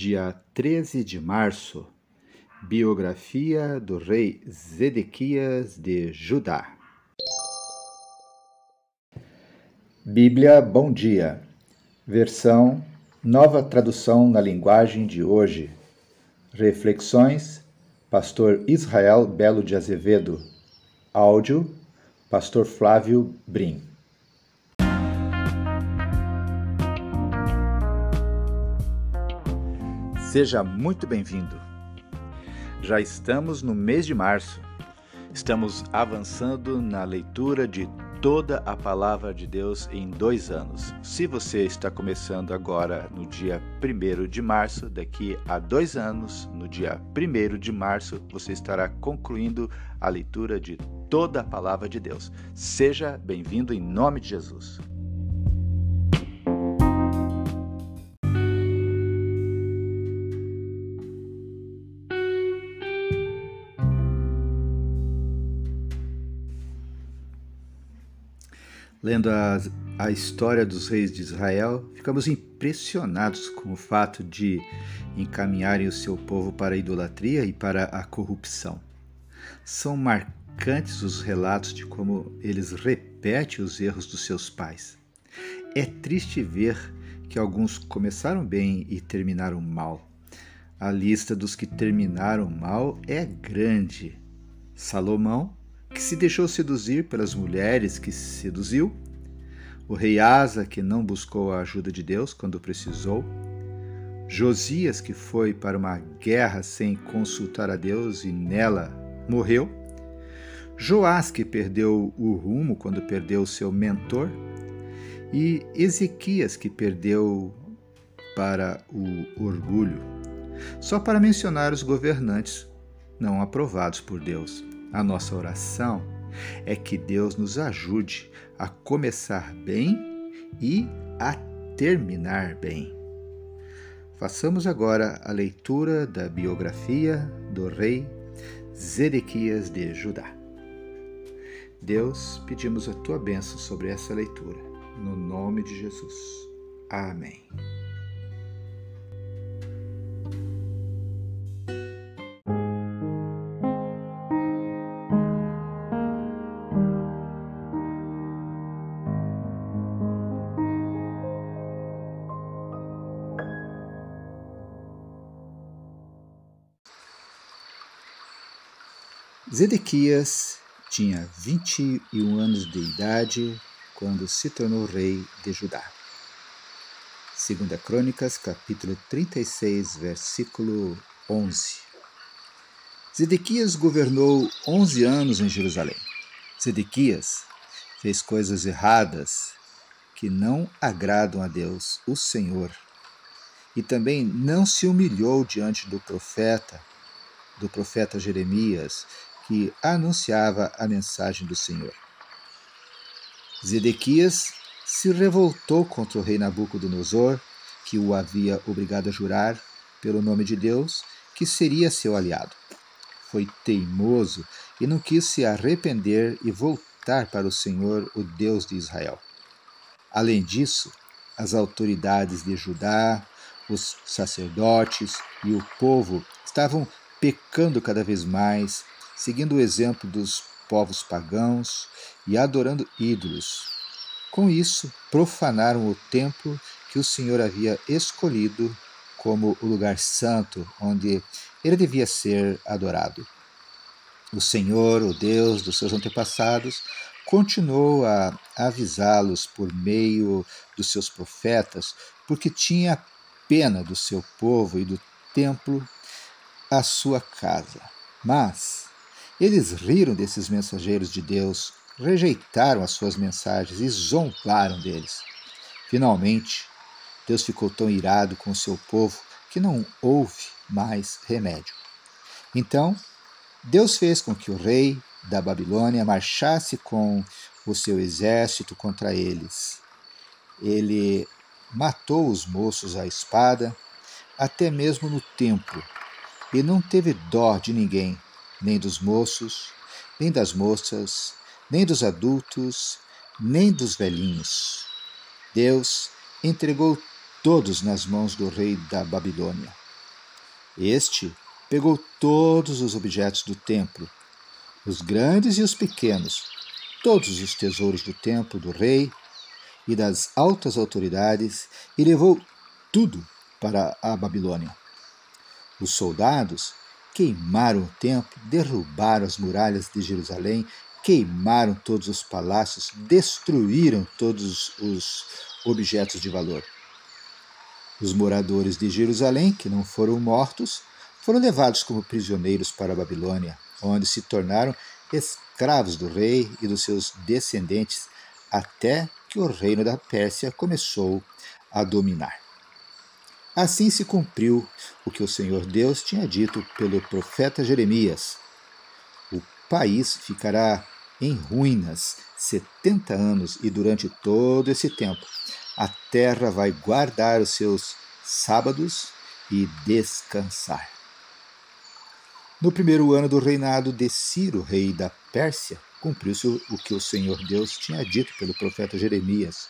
dia 13 de março, biografia do rei Zedequias de Judá. Bíblia Bom Dia, versão Nova Tradução na Linguagem de Hoje. Reflexões, Pastor Israel Belo de Azevedo. Áudio, Pastor Flávio Brim. Seja muito bem-vindo. Já estamos no mês de março. Estamos avançando na leitura de toda a palavra de Deus em dois anos. Se você está começando agora no dia 1 de março, daqui a dois anos, no dia 1 de março, você estará concluindo a leitura de toda a palavra de Deus. Seja bem-vindo em nome de Jesus. Lendo a, a história dos reis de Israel, ficamos impressionados com o fato de encaminharem o seu povo para a idolatria e para a corrupção. São marcantes os relatos de como eles repetem os erros dos seus pais. É triste ver que alguns começaram bem e terminaram mal. A lista dos que terminaram mal é grande. Salomão que se deixou seduzir pelas mulheres que seduziu, o rei Asa, que não buscou a ajuda de Deus quando precisou, Josias, que foi para uma guerra sem consultar a Deus e nela morreu, Joás, que perdeu o rumo quando perdeu seu mentor, e Ezequias, que perdeu para o orgulho. Só para mencionar os governantes não aprovados por Deus. A nossa oração é que Deus nos ajude a começar bem e a terminar bem. Façamos agora a leitura da biografia do rei Zedequias de Judá. Deus, pedimos a tua bênção sobre essa leitura, no nome de Jesus. Amém. Zedequias tinha 21 anos de idade quando se tornou rei de Judá. Segunda Crônicas, capítulo 36, versículo 11. Zedequias governou 11 anos em Jerusalém. Zedequias fez coisas erradas que não agradam a Deus, o Senhor, e também não se humilhou diante do profeta, do profeta Jeremias, que anunciava a mensagem do Senhor. Zedequias se revoltou contra o rei Nabucodonosor, que o havia obrigado a jurar, pelo nome de Deus, que seria seu aliado. Foi teimoso e não quis se arrepender e voltar para o Senhor, o Deus de Israel. Além disso, as autoridades de Judá, os sacerdotes e o povo estavam pecando cada vez mais seguindo o exemplo dos povos pagãos e adorando ídolos. Com isso, profanaram o templo que o Senhor havia escolhido como o lugar santo onde ele devia ser adorado. O Senhor, o Deus dos seus antepassados, continuou a avisá-los por meio dos seus profetas, porque tinha pena do seu povo e do templo, a sua casa. Mas eles riram desses mensageiros de Deus, rejeitaram as suas mensagens e zombaram deles. Finalmente, Deus ficou tão irado com o seu povo que não houve mais remédio. Então, Deus fez com que o rei da Babilônia marchasse com o seu exército contra eles. Ele matou os moços à espada, até mesmo no templo, e não teve dó de ninguém, nem dos moços, nem das moças, nem dos adultos, nem dos velhinhos. Deus entregou todos nas mãos do rei da Babilônia. Este pegou todos os objetos do templo, os grandes e os pequenos, todos os tesouros do templo do rei e das altas autoridades e levou tudo para a Babilônia. Os soldados queimaram o templo, derrubaram as muralhas de Jerusalém, queimaram todos os palácios, destruíram todos os objetos de valor. Os moradores de Jerusalém, que não foram mortos, foram levados como prisioneiros para a Babilônia, onde se tornaram escravos do rei e dos seus descendentes, até que o reino da Pérsia começou a dominar. Assim se cumpriu o que o Senhor Deus tinha dito pelo profeta Jeremias: O país ficará em ruínas setenta anos, e durante todo esse tempo a terra vai guardar os seus sábados e descansar. No primeiro ano do reinado de Ciro, rei da Pérsia, cumpriu-se o que o Senhor Deus tinha dito pelo profeta Jeremias.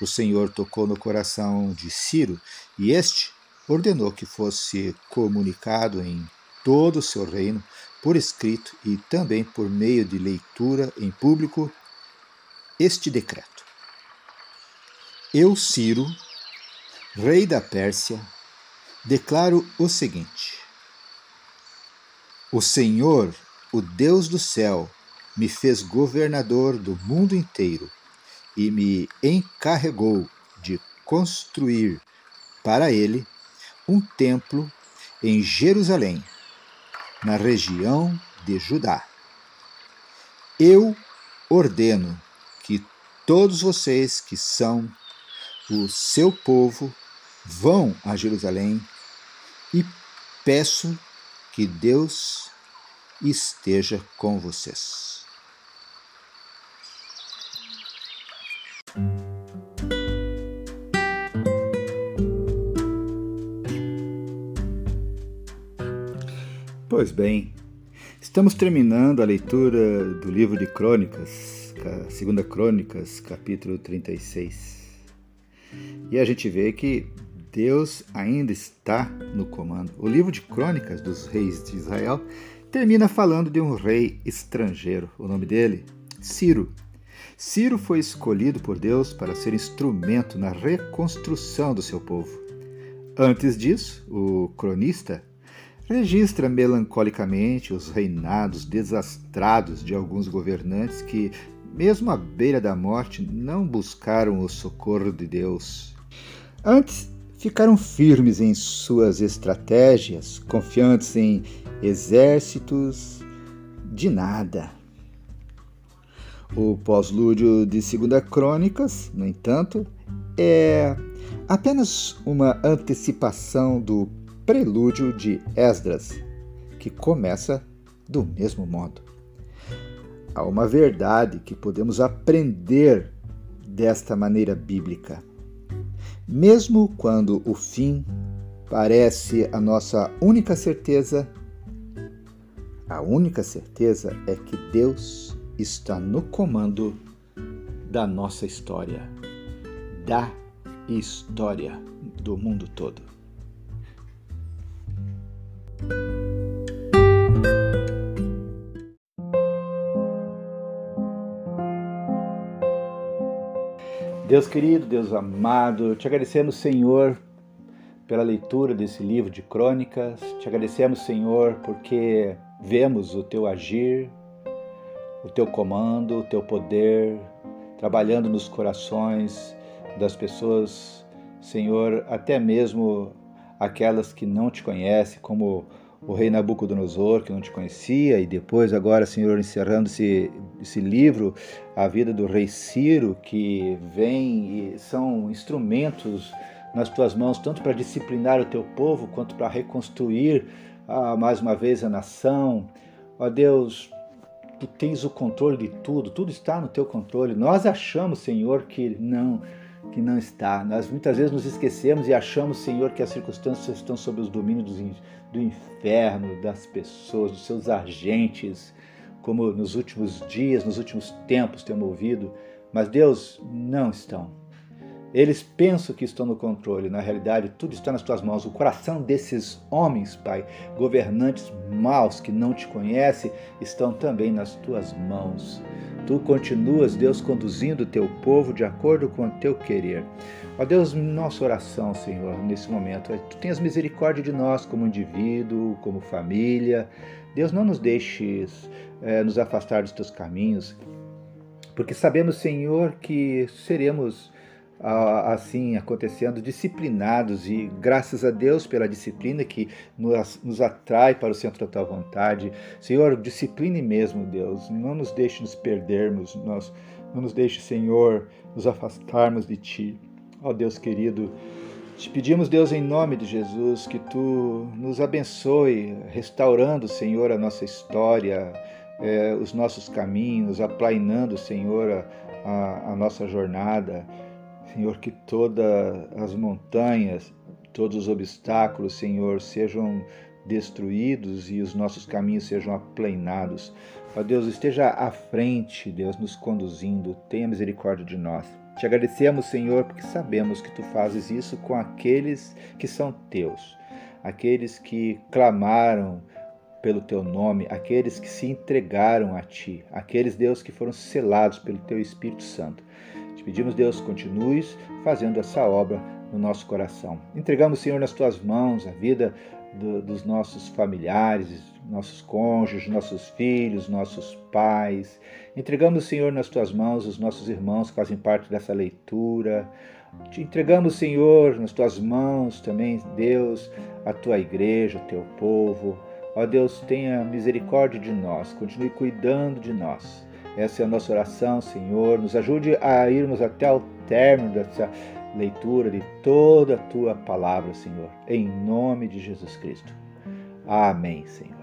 O Senhor tocou no coração de Ciro e este ordenou que fosse comunicado em todo o seu reino, por escrito e também por meio de leitura em público, este decreto. Eu, Ciro, rei da Pérsia, declaro o seguinte: O Senhor, o Deus do céu, me fez governador do mundo inteiro e me encarregou de construir para ele um templo em Jerusalém, na região de Judá. Eu ordeno que todos vocês que são o seu povo vão a Jerusalém e peço que Deus esteja com vocês. Pois bem, estamos terminando a leitura do livro de Crônicas, segunda Crônicas, capítulo 36. E a gente vê que Deus ainda está no comando. O livro de Crônicas dos reis de Israel termina falando de um rei estrangeiro. O nome dele, Ciro. Ciro foi escolhido por Deus para ser instrumento na reconstrução do seu povo. Antes disso, o cronista registra melancolicamente os reinados desastrados de alguns governantes que, mesmo à beira da morte, não buscaram o socorro de Deus. Antes, ficaram firmes em suas estratégias, confiantes em exércitos de nada. O pós-lúdio de Segunda Crônicas, no entanto, é apenas uma antecipação do prelúdio de Esdras, que começa do mesmo modo. Há uma verdade que podemos aprender desta maneira bíblica. Mesmo quando o fim parece a nossa única certeza, a única certeza é que Deus está no comando da nossa história, da história do mundo todo. Deus querido, Deus amado, te agradecemos, Senhor, pela leitura desse livro de crônicas. Te agradecemos, Senhor, porque vemos o teu agir, o teu comando, o teu poder trabalhando nos corações das pessoas, Senhor, até mesmo aquelas que não te conhecem, como o rei Nabucodonosor, que não te conhecia, e depois, agora, Senhor, encerrando esse, esse livro, a vida do rei Ciro, que vem e são instrumentos nas tuas mãos, tanto para disciplinar o teu povo, quanto para reconstruir ah, mais uma vez a nação. Ó Deus, tu tens o controle de tudo, tudo está no teu controle. Nós achamos, Senhor, que não que não está. Nós muitas vezes nos esquecemos e achamos, Senhor, que as circunstâncias estão sob os domínios do inferno, das pessoas, dos seus agentes, como nos últimos dias, nos últimos tempos temos ouvido. Mas, Deus, não estão. Eles pensam que estão no controle, na realidade, tudo está nas tuas mãos. O coração desses homens, Pai, governantes maus que não te conhecem, estão também nas tuas mãos. Tu continuas, Deus, conduzindo o teu povo de acordo com o teu querer. Ó Deus, nossa oração, Senhor, nesse momento, é tu tenhas misericórdia de nós como indivíduo, como família. Deus, não nos deixes é, nos afastar dos teus caminhos, porque sabemos, Senhor, que seremos assim acontecendo, disciplinados e graças a Deus pela disciplina que nos, nos, atrai para o centro da tua vontade. Senhor, discipline mesmo, Deus, não nos deixe nos perdermos, nós, não nos deixe, Senhor, nos afastarmos de ti. Ó Deus querido, te pedimos, Deus, em nome de Jesus, que tu nos abençoe, restaurando, Senhor, a nossa história, eh, os nossos caminhos, aplainando, Senhor, a, a nossa jornada. Senhor, que todas as montanhas, todos os obstáculos, Senhor, sejam destruídos e os nossos caminhos sejam aplainados. Ó Deus, esteja à frente, Deus, nos conduzindo, tenha misericórdia de nós. Te agradecemos, Senhor, porque sabemos que tu fazes isso com aqueles que são teus, aqueles que clamaram pelo teu nome, aqueles que se entregaram a ti, aqueles, Deus, que foram selados pelo teu Espírito Santo. Te pedimos, Deus, continues fazendo essa obra no nosso coração. Entregamos, Senhor, nas tuas mãos a vida do, dos nossos familiares, nossos cônjuges, nossos filhos, nossos pais. Entregamos, Senhor, nas tuas mãos os nossos irmãos que fazem parte dessa leitura. Te entregamos, Senhor, nas tuas mãos também, Deus, a tua igreja, o teu povo. Ó Deus, tenha misericórdia de nós, continue cuidando de nós. Essa é a nossa oração, Senhor. Nos ajude a irmos até o término dessa leitura de toda a tua palavra, Senhor. Em nome de Jesus Cristo. Amém, Senhor.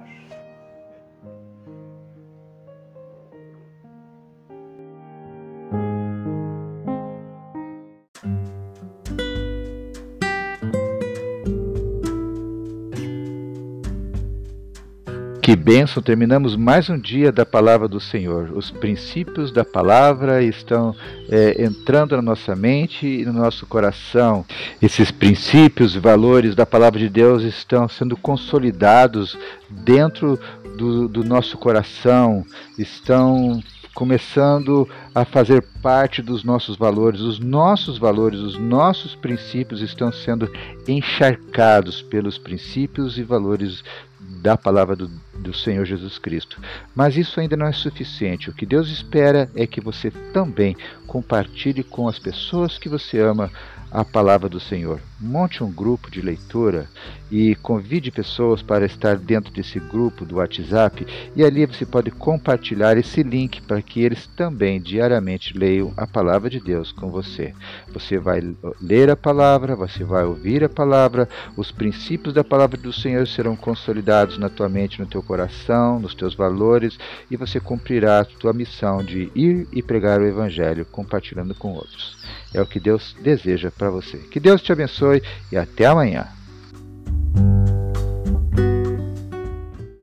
Que bênção! Terminamos mais um dia da palavra do Senhor. Os princípios da palavra estão é, entrando na nossa mente e no nosso coração. Esses princípios e valores da palavra de Deus estão sendo consolidados dentro do, do nosso coração, estão começando a fazer parte dos nossos valores. Os nossos valores, os nossos princípios estão sendo encharcados pelos princípios e valores da palavra do, do Senhor Jesus Cristo. Mas isso ainda não é suficiente. O que Deus espera é que você também compartilhe com as pessoas que você ama a palavra do Senhor. Monte um grupo de leitura e convide pessoas para estar dentro desse grupo do WhatsApp e ali você pode compartilhar esse link para que eles também diariamente leiam a palavra de Deus com você. Você vai ler a palavra, você vai ouvir a palavra, os princípios da palavra do Senhor serão consolidados na tua mente, no teu coração, nos teus valores e você cumprirá a tua missão de ir e pregar o evangelho compartilhando com outros. É o que Deus deseja para você. Que Deus te abençoe e até amanhã.